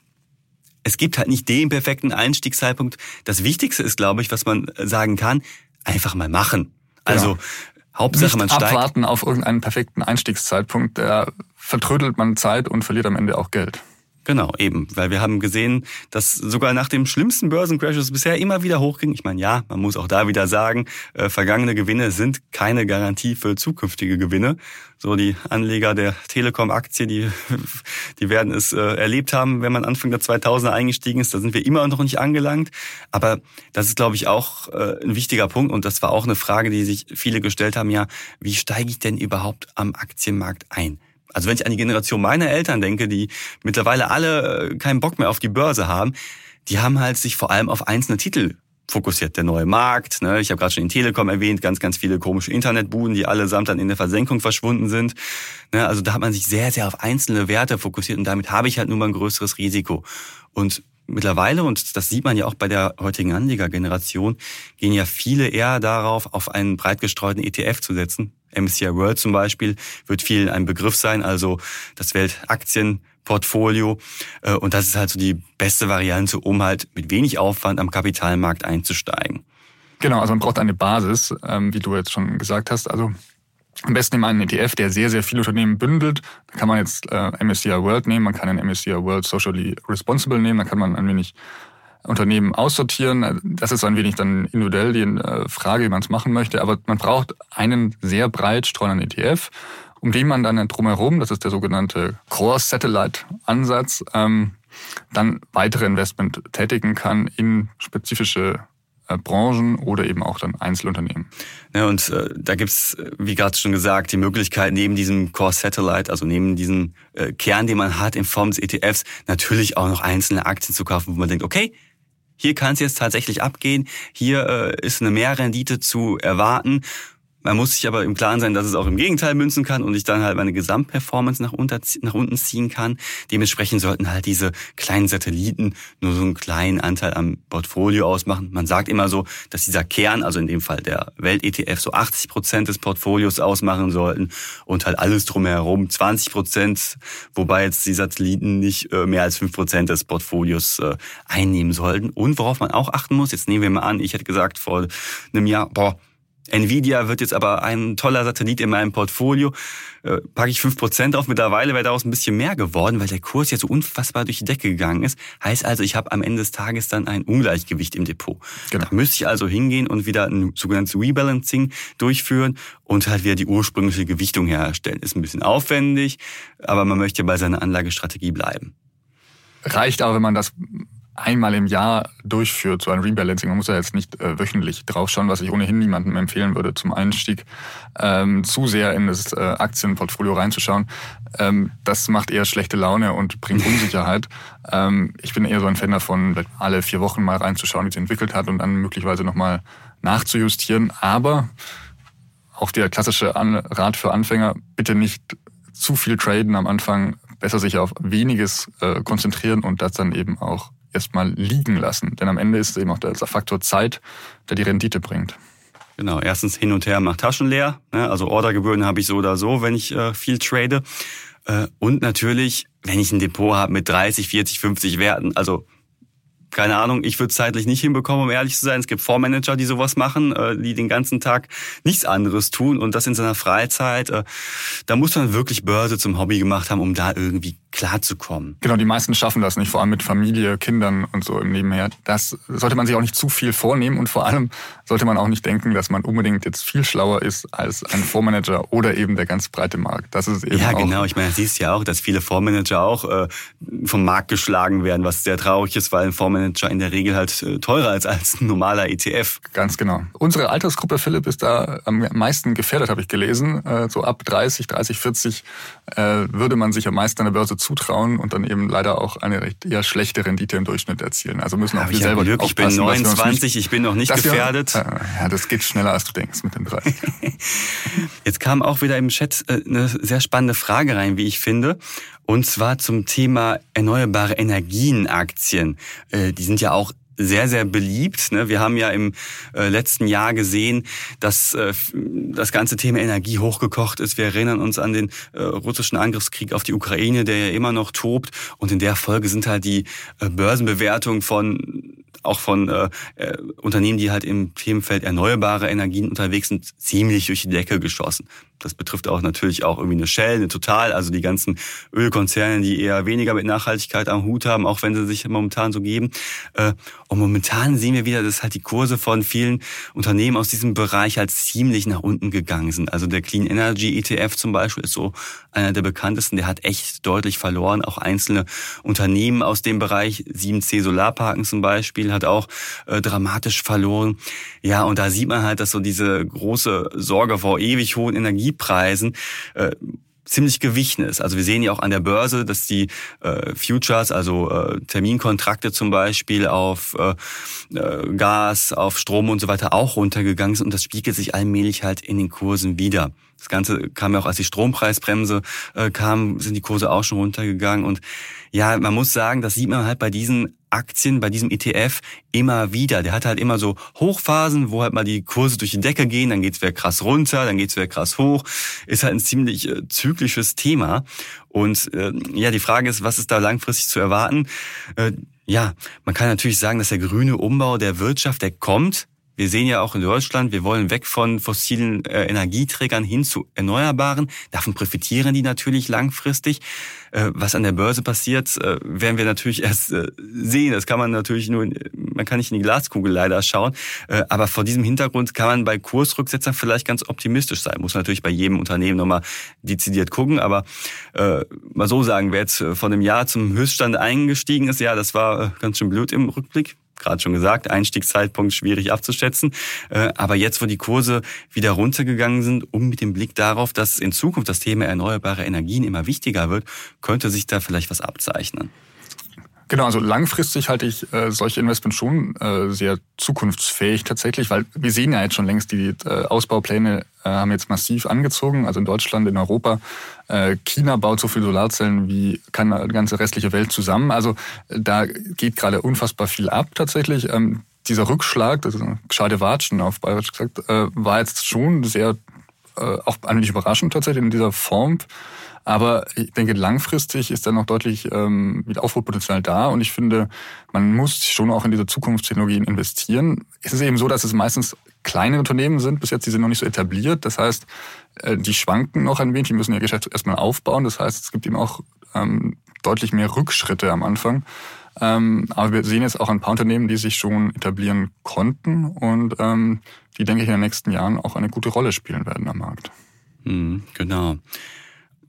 es gibt halt nicht den perfekten Einstiegszeitpunkt. Das Wichtigste ist, glaube ich, was man sagen kann, einfach mal machen. Also ja. Hauptsache nicht man steigt. abwarten auf irgendeinen perfekten Einstiegszeitpunkt, da vertrödelt man Zeit und verliert am Ende auch Geld. Genau, eben, weil wir haben gesehen, dass sogar nach dem schlimmsten Börsencrash bisher immer wieder hochging. Ich meine, ja, man muss auch da wieder sagen, äh, vergangene Gewinne sind keine Garantie für zukünftige Gewinne. So die Anleger der Telekom-Aktie, die, die werden es äh, erlebt haben, wenn man Anfang der 2000er eingestiegen ist. Da sind wir immer noch nicht angelangt. Aber das ist, glaube ich, auch äh, ein wichtiger Punkt. Und das war auch eine Frage, die sich viele gestellt haben. Ja, wie steige ich denn überhaupt am Aktienmarkt ein? Also wenn ich an die Generation meiner Eltern denke, die mittlerweile alle äh, keinen Bock mehr auf die Börse haben, die haben halt sich vor allem auf einzelne Titel fokussiert. Der neue Markt, ne? ich habe gerade schon den Telekom erwähnt, ganz, ganz viele komische Internetbuden, die allesamt dann in der Versenkung verschwunden sind. Ne? Also da hat man sich sehr, sehr auf einzelne Werte fokussiert und damit habe ich halt nun mal ein größeres Risiko. Und mittlerweile, und das sieht man ja auch bei der heutigen Anlegergeneration, gehen ja viele eher darauf, auf einen breit gestreuten ETF zu setzen. MSCI World zum Beispiel wird vielen ein Begriff sein, also das Weltaktienportfolio. Äh, und das ist halt so die beste Variante, um halt mit wenig Aufwand am Kapitalmarkt einzusteigen. Genau, also man braucht eine Basis, ähm, wie du jetzt schon gesagt hast. Also am besten nehmen einen ETF, der sehr, sehr viele Unternehmen bündelt. Da kann man jetzt äh, MSCI World nehmen, man kann einen MSCI World Socially Responsible nehmen, da kann man ein wenig Unternehmen aussortieren. Das ist ein wenig dann individuell die äh, Frage, wie man es machen möchte. Aber man braucht einen sehr breit streuenden ETF, um den man dann drumherum, das ist der sogenannte Core Satellite Ansatz, ähm, dann weitere Investment tätigen kann in spezifische äh, Branchen oder eben auch dann Einzelunternehmen. Ja, und äh, da gibt's, äh, wie gerade schon gesagt, die Möglichkeit, neben diesem Core Satellite, also neben diesem äh, Kern, den man hat in Form des ETFs, natürlich auch noch einzelne Aktien zu kaufen, wo man denkt, okay, hier kann es jetzt tatsächlich abgehen, hier äh, ist eine Mehrrendite zu erwarten man muss sich aber im Klaren sein, dass es auch im Gegenteil münzen kann und ich dann halt meine Gesamtperformance nach, unter, nach unten ziehen kann. Dementsprechend sollten halt diese kleinen Satelliten nur so einen kleinen Anteil am Portfolio ausmachen. Man sagt immer so, dass dieser Kern, also in dem Fall der Welt-ETF, so 80 Prozent des Portfolios ausmachen sollten und halt alles drumherum 20 Prozent, wobei jetzt die Satelliten nicht äh, mehr als 5 Prozent des Portfolios äh, einnehmen sollten. Und worauf man auch achten muss, jetzt nehmen wir mal an, ich hätte gesagt vor einem Jahr, boah, Nvidia wird jetzt aber ein toller Satellit in meinem Portfolio. Äh, packe ich fünf Prozent auf. Mittlerweile wäre daraus ein bisschen mehr geworden, weil der Kurs ja so unfassbar durch die Decke gegangen ist. Heißt also, ich habe am Ende des Tages dann ein Ungleichgewicht im Depot. Genau. Da müsste ich also hingehen und wieder ein sogenanntes Rebalancing durchführen und halt wieder die ursprüngliche Gewichtung herstellen. Ist ein bisschen aufwendig, aber man möchte bei seiner Anlagestrategie bleiben. Reicht aber, wenn man das einmal im Jahr durchführt, so ein Rebalancing. Man muss ja jetzt nicht äh, wöchentlich draufschauen, was ich ohnehin niemandem empfehlen würde zum Einstieg, ähm, zu sehr in das äh, Aktienportfolio reinzuschauen. Ähm, das macht eher schlechte Laune und bringt Unsicherheit. ähm, ich bin eher so ein Fan davon, alle vier Wochen mal reinzuschauen, wie es entwickelt hat und dann möglicherweise nochmal nachzujustieren. Aber auch der klassische Rat für Anfänger, bitte nicht zu viel traden am Anfang, besser sich auf weniges äh, konzentrieren und das dann eben auch erstmal liegen lassen. Denn am Ende ist es eben auch der Faktor Zeit, der die Rendite bringt. Genau, erstens hin und her macht Taschen leer. Ne? Also Ordergebühren habe ich so oder so, wenn ich äh, viel trade. Äh, und natürlich, wenn ich ein Depot habe mit 30, 40, 50 Werten, also keine Ahnung, ich würde zeitlich nicht hinbekommen, um ehrlich zu sein. Es gibt Fondsmanager, die sowas machen, äh, die den ganzen Tag nichts anderes tun und das in seiner Freizeit. Da muss man wirklich Börse zum Hobby gemacht haben, um da irgendwie klarzukommen. Genau, die meisten schaffen das nicht, vor allem mit Familie, Kindern und so im Nebenher. Das sollte man sich auch nicht zu viel vornehmen und vor allem sollte man auch nicht denken, dass man unbedingt jetzt viel schlauer ist als ein Fondsmanager oder eben der ganz breite Markt. Das ist eben Ja, genau. Ich meine, siehst ja auch, dass viele Fondsmanager auch äh, vom Markt geschlagen werden, was sehr traurig ist, weil ein Fondsmanager in der Regel halt äh, teurer als, als ein normaler ETF. Ganz genau. Unsere Altersgruppe, Philipp, ist da am meisten gefährdet, habe ich gelesen. Äh, so ab 30, 30, 40 würde man sich am meisten an der Börse zutrauen und dann eben leider auch eine recht eher schlechte Rendite im Durchschnitt erzielen. Also müssen auch wir selber Glück. Ich bin 29, nicht, ich bin noch nicht gefährdet. Wir, ja, das geht schneller, als du denkst mit den 30. Jetzt kam auch wieder im Chat äh, eine sehr spannende Frage rein, wie ich finde. Und zwar zum Thema erneuerbare Energienaktien. Äh, die sind ja auch sehr, sehr beliebt. Ne? Wir haben ja im äh, letzten Jahr gesehen, dass äh, das ganze Thema Energie hochgekocht ist. Wir erinnern uns an den russischen Angriffskrieg auf die Ukraine, der ja immer noch tobt. Und in der Folge sind halt die Börsenbewertungen von auch von äh, äh, Unternehmen, die halt im Themenfeld erneuerbare Energien unterwegs sind, ziemlich durch die Decke geschossen. Das betrifft auch natürlich auch irgendwie eine Shell, eine Total, also die ganzen Ölkonzerne, die eher weniger mit Nachhaltigkeit am Hut haben, auch wenn sie sich momentan so geben. Äh, und momentan sehen wir wieder, dass halt die Kurse von vielen Unternehmen aus diesem Bereich halt ziemlich nach unten gegangen sind. Also der Clean Energy ETF zum Beispiel ist so einer der bekanntesten, der hat echt deutlich verloren. Auch einzelne Unternehmen aus dem Bereich, 7C Solarparken zum Beispiel, hat auch äh, dramatisch verloren. Ja, und da sieht man halt, dass so diese große Sorge vor ewig hohen Energiepreisen äh, ziemlich gewichen ist. Also wir sehen ja auch an der Börse, dass die äh, Futures, also äh, Terminkontrakte zum Beispiel auf äh, äh, Gas, auf Strom und so weiter auch runtergegangen sind und das spiegelt sich allmählich halt in den Kursen wieder. Das Ganze kam ja auch, als die Strompreisbremse äh, kam, sind die Kurse auch schon runtergegangen. Und ja, man muss sagen, das sieht man halt bei diesen Aktien, bei diesem ETF immer wieder. Der hat halt immer so Hochphasen, wo halt mal die Kurse durch die Decke gehen, dann geht's wieder krass runter, dann geht's wieder krass hoch. Ist halt ein ziemlich äh, zyklisches Thema. Und äh, ja, die Frage ist, was ist da langfristig zu erwarten? Äh, ja, man kann natürlich sagen, dass der grüne Umbau der Wirtschaft, der kommt, wir sehen ja auch in Deutschland, wir wollen weg von fossilen äh, Energieträgern hin zu erneuerbaren. Davon profitieren die natürlich langfristig. Äh, was an der Börse passiert, äh, werden wir natürlich erst äh, sehen. Das kann man natürlich nur, man kann nicht in die Glaskugel leider schauen. Äh, aber vor diesem Hintergrund kann man bei Kursrücksetzern vielleicht ganz optimistisch sein. Muss natürlich bei jedem Unternehmen nochmal dezidiert gucken. Aber äh, mal so sagen, wer jetzt von dem Jahr zum Höchststand eingestiegen ist, ja, das war ganz schön blöd im Rückblick gerade schon gesagt, Einstiegszeitpunkt schwierig abzuschätzen. Äh, aber jetzt, wo die Kurse wieder runtergegangen sind, um mit dem Blick darauf, dass in Zukunft das Thema erneuerbare Energien immer wichtiger wird, könnte sich da vielleicht was abzeichnen. Genau, also langfristig halte ich äh, solche Investments schon äh, sehr zukunftsfähig tatsächlich, weil wir sehen ja jetzt schon längst, die äh, Ausbaupläne äh, haben jetzt massiv angezogen, also in Deutschland, in Europa. Äh, China baut so viel Solarzellen wie keine ganze restliche Welt zusammen. Also äh, da geht gerade unfassbar viel ab tatsächlich. Ähm, dieser Rückschlag, das ist ein Schade Watschen auf Bayerisch gesagt, äh, war jetzt schon sehr, äh, auch eigentlich überraschend tatsächlich in dieser Form. Aber ich denke, langfristig ist da noch deutlich ähm, wieder Aufholpotenzial da. Und ich finde, man muss schon auch in diese Zukunftstechnologien investieren. Es ist eben so, dass es meistens kleine Unternehmen sind. Bis jetzt, die sind noch nicht so etabliert. Das heißt, äh, die schwanken noch ein wenig. Die müssen ihr Geschäft erstmal aufbauen. Das heißt, es gibt eben auch ähm, deutlich mehr Rückschritte am Anfang. Ähm, aber wir sehen jetzt auch ein paar Unternehmen, die sich schon etablieren konnten und ähm, die, denke ich, in den nächsten Jahren auch eine gute Rolle spielen werden am Markt. Mhm, genau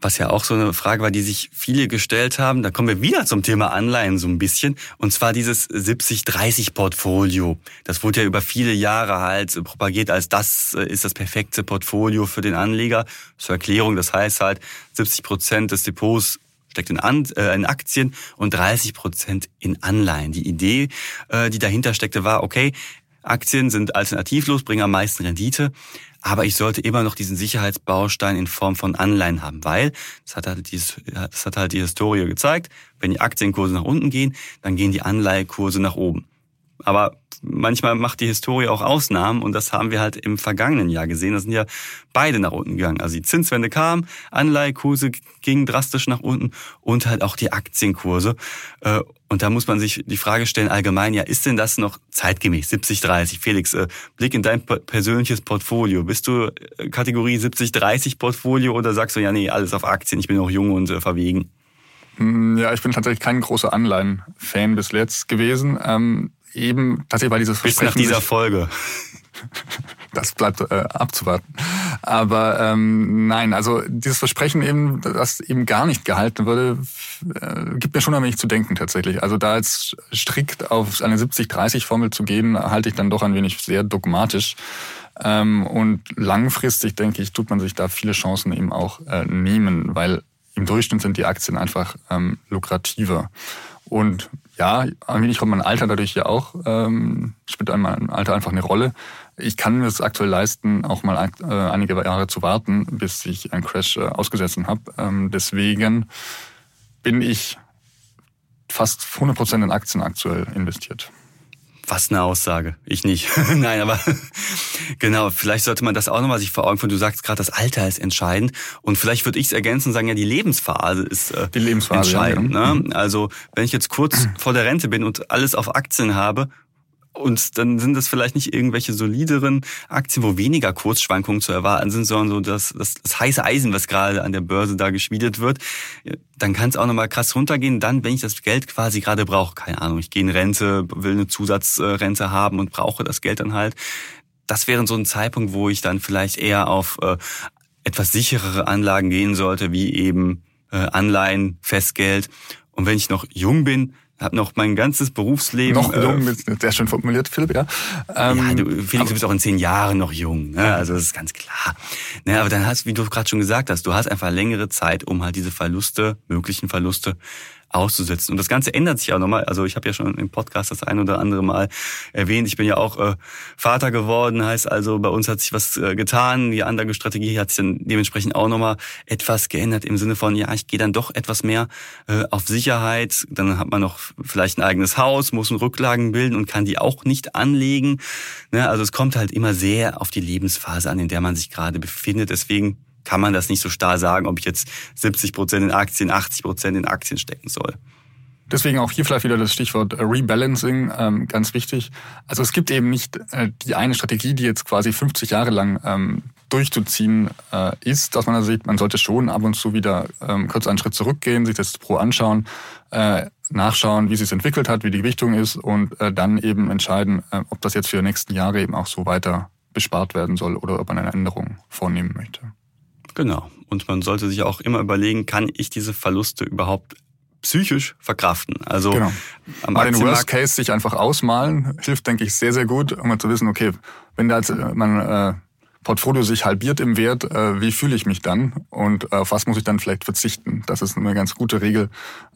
was ja auch so eine Frage war, die sich viele gestellt haben. Da kommen wir wieder zum Thema Anleihen so ein bisschen. Und zwar dieses 70-30-Portfolio. Das wurde ja über viele Jahre halt propagiert als das äh, ist das perfekte Portfolio für den Anleger. Zur Erklärung, das heißt halt 70 Prozent des Depots steckt in, An äh, in Aktien und 30 Prozent in Anleihen. Die Idee, äh, die dahinter steckte, war, okay, Aktien sind alternativlos, bringen am meisten Rendite. Aber ich sollte immer noch diesen Sicherheitsbaustein in Form von Anleihen haben, weil das hat halt, dieses, das hat halt die Historie gezeigt. Wenn die Aktienkurse nach unten gehen, dann gehen die Anleihekurse nach oben. Aber manchmal macht die Historie auch Ausnahmen und das haben wir halt im vergangenen Jahr gesehen. Da sind ja beide nach unten gegangen. Also die Zinswende kam, Anleihekurse gingen drastisch nach unten und halt auch die Aktienkurse. Äh, und da muss man sich die Frage stellen, allgemein, ja, ist denn das noch zeitgemäß? 70-30. Felix, äh, Blick in dein persönliches Portfolio. Bist du äh, Kategorie 70-30 Portfolio oder sagst du, ja, nee, alles auf Aktien, ich bin noch jung und verwegen? Hm, ja, ich bin tatsächlich kein großer Anleihen-Fan bis jetzt gewesen. Ähm, eben tatsächlich weil dieses Bis nach dieser Folge. das bleibt äh, abzuwarten. Aber ähm, nein, also dieses Versprechen eben, das eben gar nicht gehalten würde, äh, gibt mir schon ein wenig zu denken tatsächlich. Also da jetzt strikt auf eine 70-30-Formel zu gehen, halte ich dann doch ein wenig sehr dogmatisch. Ähm, und langfristig, denke ich, tut man sich da viele Chancen eben auch äh, nehmen, weil im Durchschnitt sind die Aktien einfach ähm, lukrativer. Und ja, ein wenig kommt mein Alter dadurch ja auch, ähm, spielt mein Alter einfach eine Rolle. Ich kann mir es aktuell leisten, auch mal äh, einige Jahre zu warten, bis ich einen Crash äh, ausgesetzt habe. Ähm, deswegen bin ich fast 100% in Aktien aktuell investiert. Was eine Aussage. Ich nicht. Nein, aber genau, vielleicht sollte man das auch nochmal sich vor Augen führen. Du sagst gerade, das Alter ist entscheidend. Und vielleicht würde ich es ergänzen und sagen, ja, die Lebensphase ist äh, die Lebensphase, entscheidend. Ja, genau. ne? Also wenn ich jetzt kurz vor der Rente bin und alles auf Aktien habe und dann sind das vielleicht nicht irgendwelche solideren Aktien, wo weniger Kursschwankungen zu erwarten sind, sondern so das, das, das heiße Eisen, was gerade an der Börse da geschmiedet wird. Dann kann es auch nochmal krass runtergehen. Dann, wenn ich das Geld quasi gerade brauche, keine Ahnung, ich gehe in Rente, will eine Zusatzrente haben und brauche das Geld dann halt. Das wäre so ein Zeitpunkt, wo ich dann vielleicht eher auf äh, etwas sicherere Anlagen gehen sollte, wie eben äh, Anleihen, Festgeld. Und wenn ich noch jung bin, habe noch mein ganzes Berufsleben. Noch jung, äh, sehr schön formuliert, Philipp, ja. Ähm, ja, du, Felix, du bist auch in zehn Jahren noch jung, ne? also das ist ganz klar. Ne, aber dann hast, wie du gerade schon gesagt hast, du hast einfach längere Zeit, um halt diese Verluste, möglichen Verluste auszusetzen. Und das Ganze ändert sich auch nochmal. Also ich habe ja schon im Podcast das ein oder andere Mal erwähnt. Ich bin ja auch äh, Vater geworden, heißt also, bei uns hat sich was äh, getan. Die andere Strategie hat sich dann dementsprechend auch nochmal etwas geändert im Sinne von, ja, ich gehe dann doch etwas mehr äh, auf Sicherheit. Dann hat man noch vielleicht ein eigenes Haus, muss Rücklagen bilden und kann die auch nicht anlegen. Ne? Also es kommt halt immer sehr auf die Lebensphase an, in der man sich gerade befindet. Deswegen kann man das nicht so starr sagen, ob ich jetzt 70 Prozent in Aktien, 80 Prozent in Aktien stecken soll. Deswegen auch hier vielleicht wieder das Stichwort äh, Rebalancing, ähm, ganz wichtig. Also es gibt eben nicht äh, die eine Strategie, die jetzt quasi 50 Jahre lang ähm, durchzuziehen äh, ist, dass man da sieht, man sollte schon ab und zu wieder ähm, kurz einen Schritt zurückgehen, sich das Pro anschauen, nachschauen, wie es entwickelt hat, wie die Gewichtung ist und dann eben entscheiden, ob das jetzt für die nächsten Jahre eben auch so weiter bespart werden soll oder ob man eine Änderung vornehmen möchte. Genau. Und man sollte sich auch immer überlegen, kann ich diese Verluste überhaupt psychisch verkraften. Also genau. am Mal den Worst Case sich einfach ausmalen, hilft, denke ich, sehr, sehr gut, um zu wissen, okay, wenn da jetzt äh, man äh, Portfolio sich halbiert im Wert, äh, wie fühle ich mich dann und äh, auf was muss ich dann vielleicht verzichten? Das ist eine ganz gute Regel,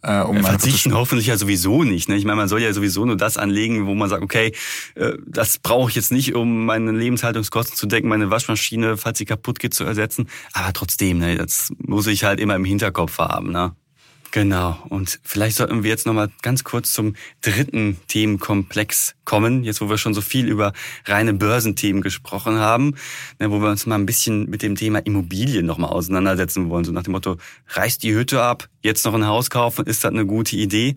äh, um ja, Verzichten hoffentlich ja sowieso nicht. Ne? Ich meine, man soll ja sowieso nur das anlegen, wo man sagt, okay, äh, das brauche ich jetzt nicht, um meine Lebenshaltungskosten zu decken, meine Waschmaschine, falls sie kaputt geht, zu ersetzen. Aber trotzdem, ne, das muss ich halt immer im Hinterkopf haben. Ne? Genau. Und vielleicht sollten wir jetzt nochmal ganz kurz zum dritten Themenkomplex kommen, jetzt wo wir schon so viel über reine Börsenthemen gesprochen haben, ne, wo wir uns mal ein bisschen mit dem Thema Immobilien nochmal auseinandersetzen wollen. So nach dem Motto, reißt die Hütte ab, jetzt noch ein Haus kaufen, ist das eine gute Idee?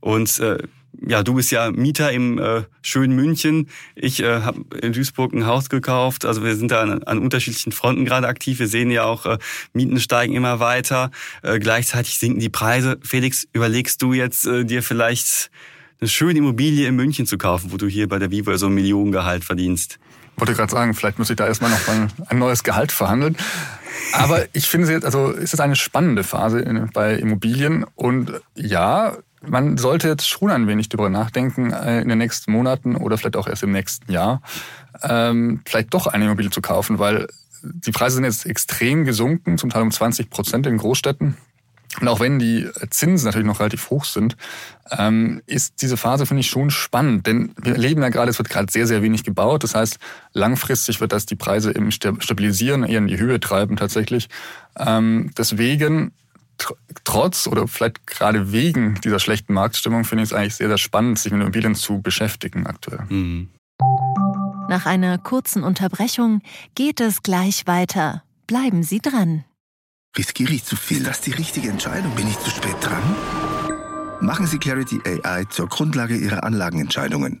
Und äh, ja, du bist ja Mieter im äh, schönen München. Ich äh, habe in Duisburg ein Haus gekauft. Also wir sind da an, an unterschiedlichen Fronten gerade aktiv. Wir sehen ja auch, äh, Mieten steigen immer weiter. Äh, gleichzeitig sinken die Preise. Felix, überlegst du jetzt äh, dir vielleicht eine schöne Immobilie in München zu kaufen, wo du hier bei der Vivo so ein Millionengehalt verdienst? Wollte gerade sagen, vielleicht muss ich da erstmal noch mal ein neues Gehalt verhandeln. Aber ich finde, jetzt, also ist es eine spannende Phase bei Immobilien und ja, man sollte jetzt schon ein wenig darüber nachdenken, äh, in den nächsten Monaten oder vielleicht auch erst im nächsten Jahr, ähm, vielleicht doch eine Immobilie zu kaufen, weil die Preise sind jetzt extrem gesunken, zum Teil um 20 Prozent in Großstädten. Und auch wenn die Zinsen natürlich noch relativ hoch sind, ähm, ist diese Phase, finde ich, schon spannend. Denn wir erleben ja gerade, es wird gerade sehr, sehr wenig gebaut. Das heißt, langfristig wird das die Preise eben stabilisieren, eher in die Höhe treiben tatsächlich. Ähm, deswegen, trotz oder vielleicht gerade wegen dieser schlechten Marktstimmung, finde ich es eigentlich sehr, sehr spannend, sich mit Immobilien zu beschäftigen aktuell. Mhm. Nach einer kurzen Unterbrechung geht es gleich weiter. Bleiben Sie dran. Riskiere ich zu viel? Ist das die richtige Entscheidung? Bin ich zu spät dran? Machen Sie Clarity AI zur Grundlage Ihrer Anlagenentscheidungen.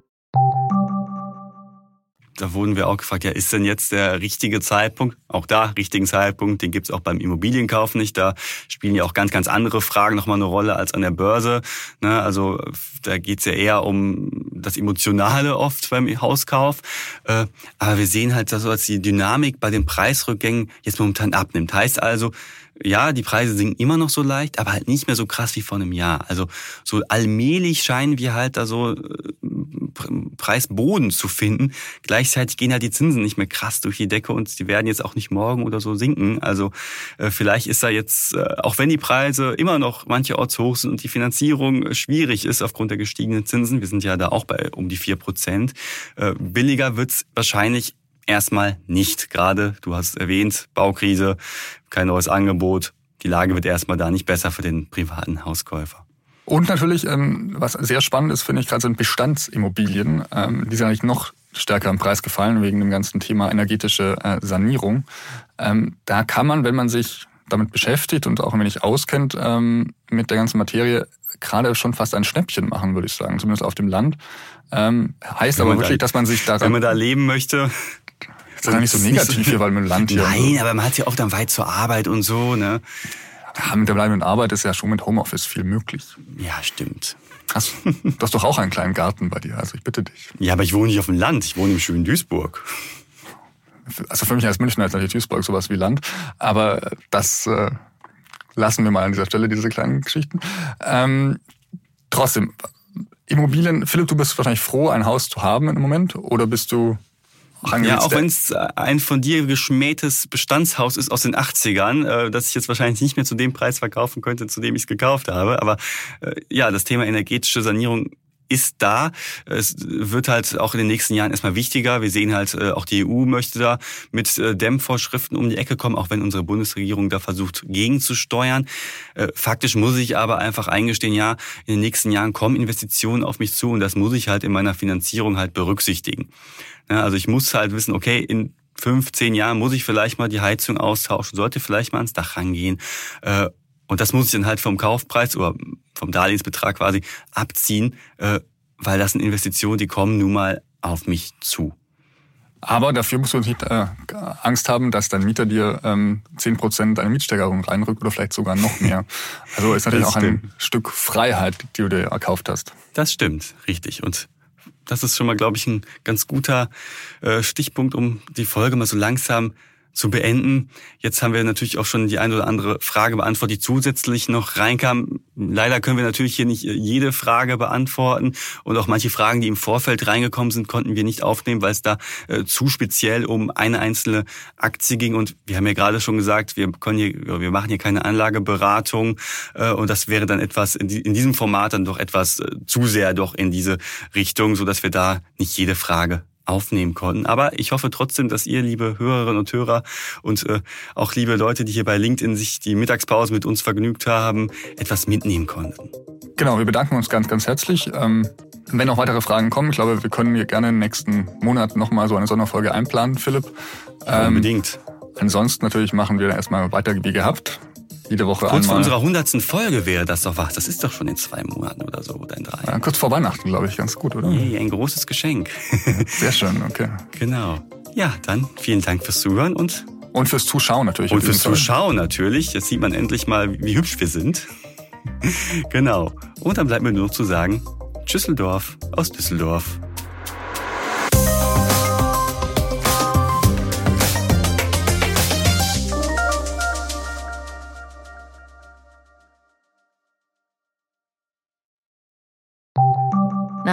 da wurden wir auch gefragt, ja, ist denn jetzt der richtige Zeitpunkt? Auch da, richtigen Zeitpunkt, den gibt's auch beim Immobilienkauf nicht. Da spielen ja auch ganz, ganz andere Fragen nochmal eine Rolle als an der Börse. Ne? Also da geht's ja eher um das Emotionale oft beim Hauskauf. Äh, aber wir sehen halt, dass die Dynamik bei den Preisrückgängen jetzt momentan abnimmt. Heißt also, ja, die Preise sinken immer noch so leicht, aber halt nicht mehr so krass wie vor einem Jahr. Also so allmählich scheinen wir halt da so äh, Preisboden zu finden. Gleichzeitig gehen halt die Zinsen nicht mehr krass durch die Decke und die werden jetzt auch nicht morgen oder so sinken. Also äh, vielleicht ist da jetzt, äh, auch wenn die Preise immer noch mancherorts hoch sind und die Finanzierung schwierig ist aufgrund der gestiegenen Zinsen, wir sind ja da auch bei um die vier Prozent, billiger wird's wahrscheinlich erstmal nicht. Gerade, du hast erwähnt, Baukrise, kein neues Angebot. Die Lage wird erstmal da nicht besser für den privaten Hauskäufer. Und natürlich, ähm, was sehr spannend ist, finde ich, gerade sind Bestandsimmobilien. Ähm, die sind eigentlich noch stärker im Preis gefallen wegen dem ganzen Thema energetische äh, Sanierung. Ähm, da kann man, wenn man sich damit beschäftigt und auch ein wenig auskennt mit der ganzen Materie, gerade schon fast ein Schnäppchen machen, würde ich sagen, zumindest auf dem Land. Heißt aber wirklich, da, dass man sich daran... Wenn man da leben möchte... Das ist gar nicht so negativ hier, weil mit dem Land hier... Nein, aber man hat ja oft dann weit zur Arbeit und so, ne? Ja, mit der bleibenden Arbeit ist ja schon mit Homeoffice viel möglich. Ja, stimmt. Hast, du hast doch auch einen kleinen Garten bei dir, also ich bitte dich. Ja, aber ich wohne nicht auf dem Land, ich wohne im schönen Duisburg. Also für mich als Münchner ist natürlich Duisburg sowas wie Land, aber das äh, lassen wir mal an dieser Stelle, diese kleinen Geschichten. Ähm, trotzdem, Immobilien, Philipp, du bist wahrscheinlich froh, ein Haus zu haben im Moment oder bist du ja, auch wenn es ein von dir geschmähtes Bestandshaus ist aus den 80ern, äh, das ich jetzt wahrscheinlich nicht mehr zu dem Preis verkaufen könnte, zu dem ich es gekauft habe. Aber äh, ja, das Thema energetische Sanierung ist da. Es wird halt auch in den nächsten Jahren erstmal wichtiger. Wir sehen halt, äh, auch die EU möchte da mit äh, Dämmvorschriften um die Ecke kommen, auch wenn unsere Bundesregierung da versucht, gegenzusteuern. Äh, faktisch muss ich aber einfach eingestehen, ja, in den nächsten Jahren kommen Investitionen auf mich zu und das muss ich halt in meiner Finanzierung halt berücksichtigen. Also ich muss halt wissen, okay, in fünf, zehn Jahren muss ich vielleicht mal die Heizung austauschen, sollte vielleicht mal ans Dach rangehen. Und das muss ich dann halt vom Kaufpreis oder vom Darlehensbetrag quasi abziehen, äh, weil das sind Investitionen, die kommen nun mal auf mich zu. Aber dafür musst du nicht äh, Angst haben, dass dein Mieter dir ähm, 10% eine Mietsteigerung reinrückt oder vielleicht sogar noch mehr. Also ist natürlich auch ein Stück Freiheit, die du dir erkauft hast. Das stimmt, richtig. Und das ist schon mal, glaube ich, ein ganz guter äh, Stichpunkt, um die Folge mal so langsam zu beenden. Jetzt haben wir natürlich auch schon die eine oder andere Frage beantwortet, die zusätzlich noch reinkam. Leider können wir natürlich hier nicht jede Frage beantworten und auch manche Fragen, die im Vorfeld reingekommen sind, konnten wir nicht aufnehmen, weil es da äh, zu speziell um eine einzelne Aktie ging. Und wir haben ja gerade schon gesagt, wir können hier, wir machen hier keine Anlageberatung äh, und das wäre dann etwas in, die, in diesem Format dann doch etwas äh, zu sehr doch in diese Richtung, so dass wir da nicht jede Frage aufnehmen konnten. Aber ich hoffe trotzdem, dass ihr, liebe Hörerinnen und Hörer und äh, auch liebe Leute, die hier bei LinkedIn sich die Mittagspause mit uns vergnügt haben, etwas mitnehmen konnten. Genau, wir bedanken uns ganz, ganz herzlich. Ähm, wenn noch weitere Fragen kommen, ich glaube, wir können hier gerne im nächsten Monat nochmal so eine Sonderfolge einplanen, Philipp. Ähm, Unbedingt. Ansonsten natürlich machen wir erstmal weiter wie gehabt jede Woche kurz einmal. Kurz vor unserer hundertsten Folge wäre das doch was. Das ist doch schon in zwei Monaten oder so, oder in drei. Ja, kurz vor Weihnachten, glaube ich, ganz gut, oder? Nee, ein großes Geschenk. Sehr schön, okay. Genau. Ja, dann vielen Dank fürs Zuhören und und fürs Zuschauen natürlich. Und fürs Zuschauen natürlich. Jetzt sieht man endlich mal, wie hübsch wir sind. genau. Und dann bleibt mir nur noch zu sagen, Tschüsseldorf aus Düsseldorf.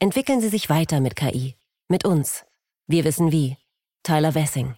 Entwickeln Sie sich weiter mit KI. Mit uns. Wir wissen wie. Tyler Wessing.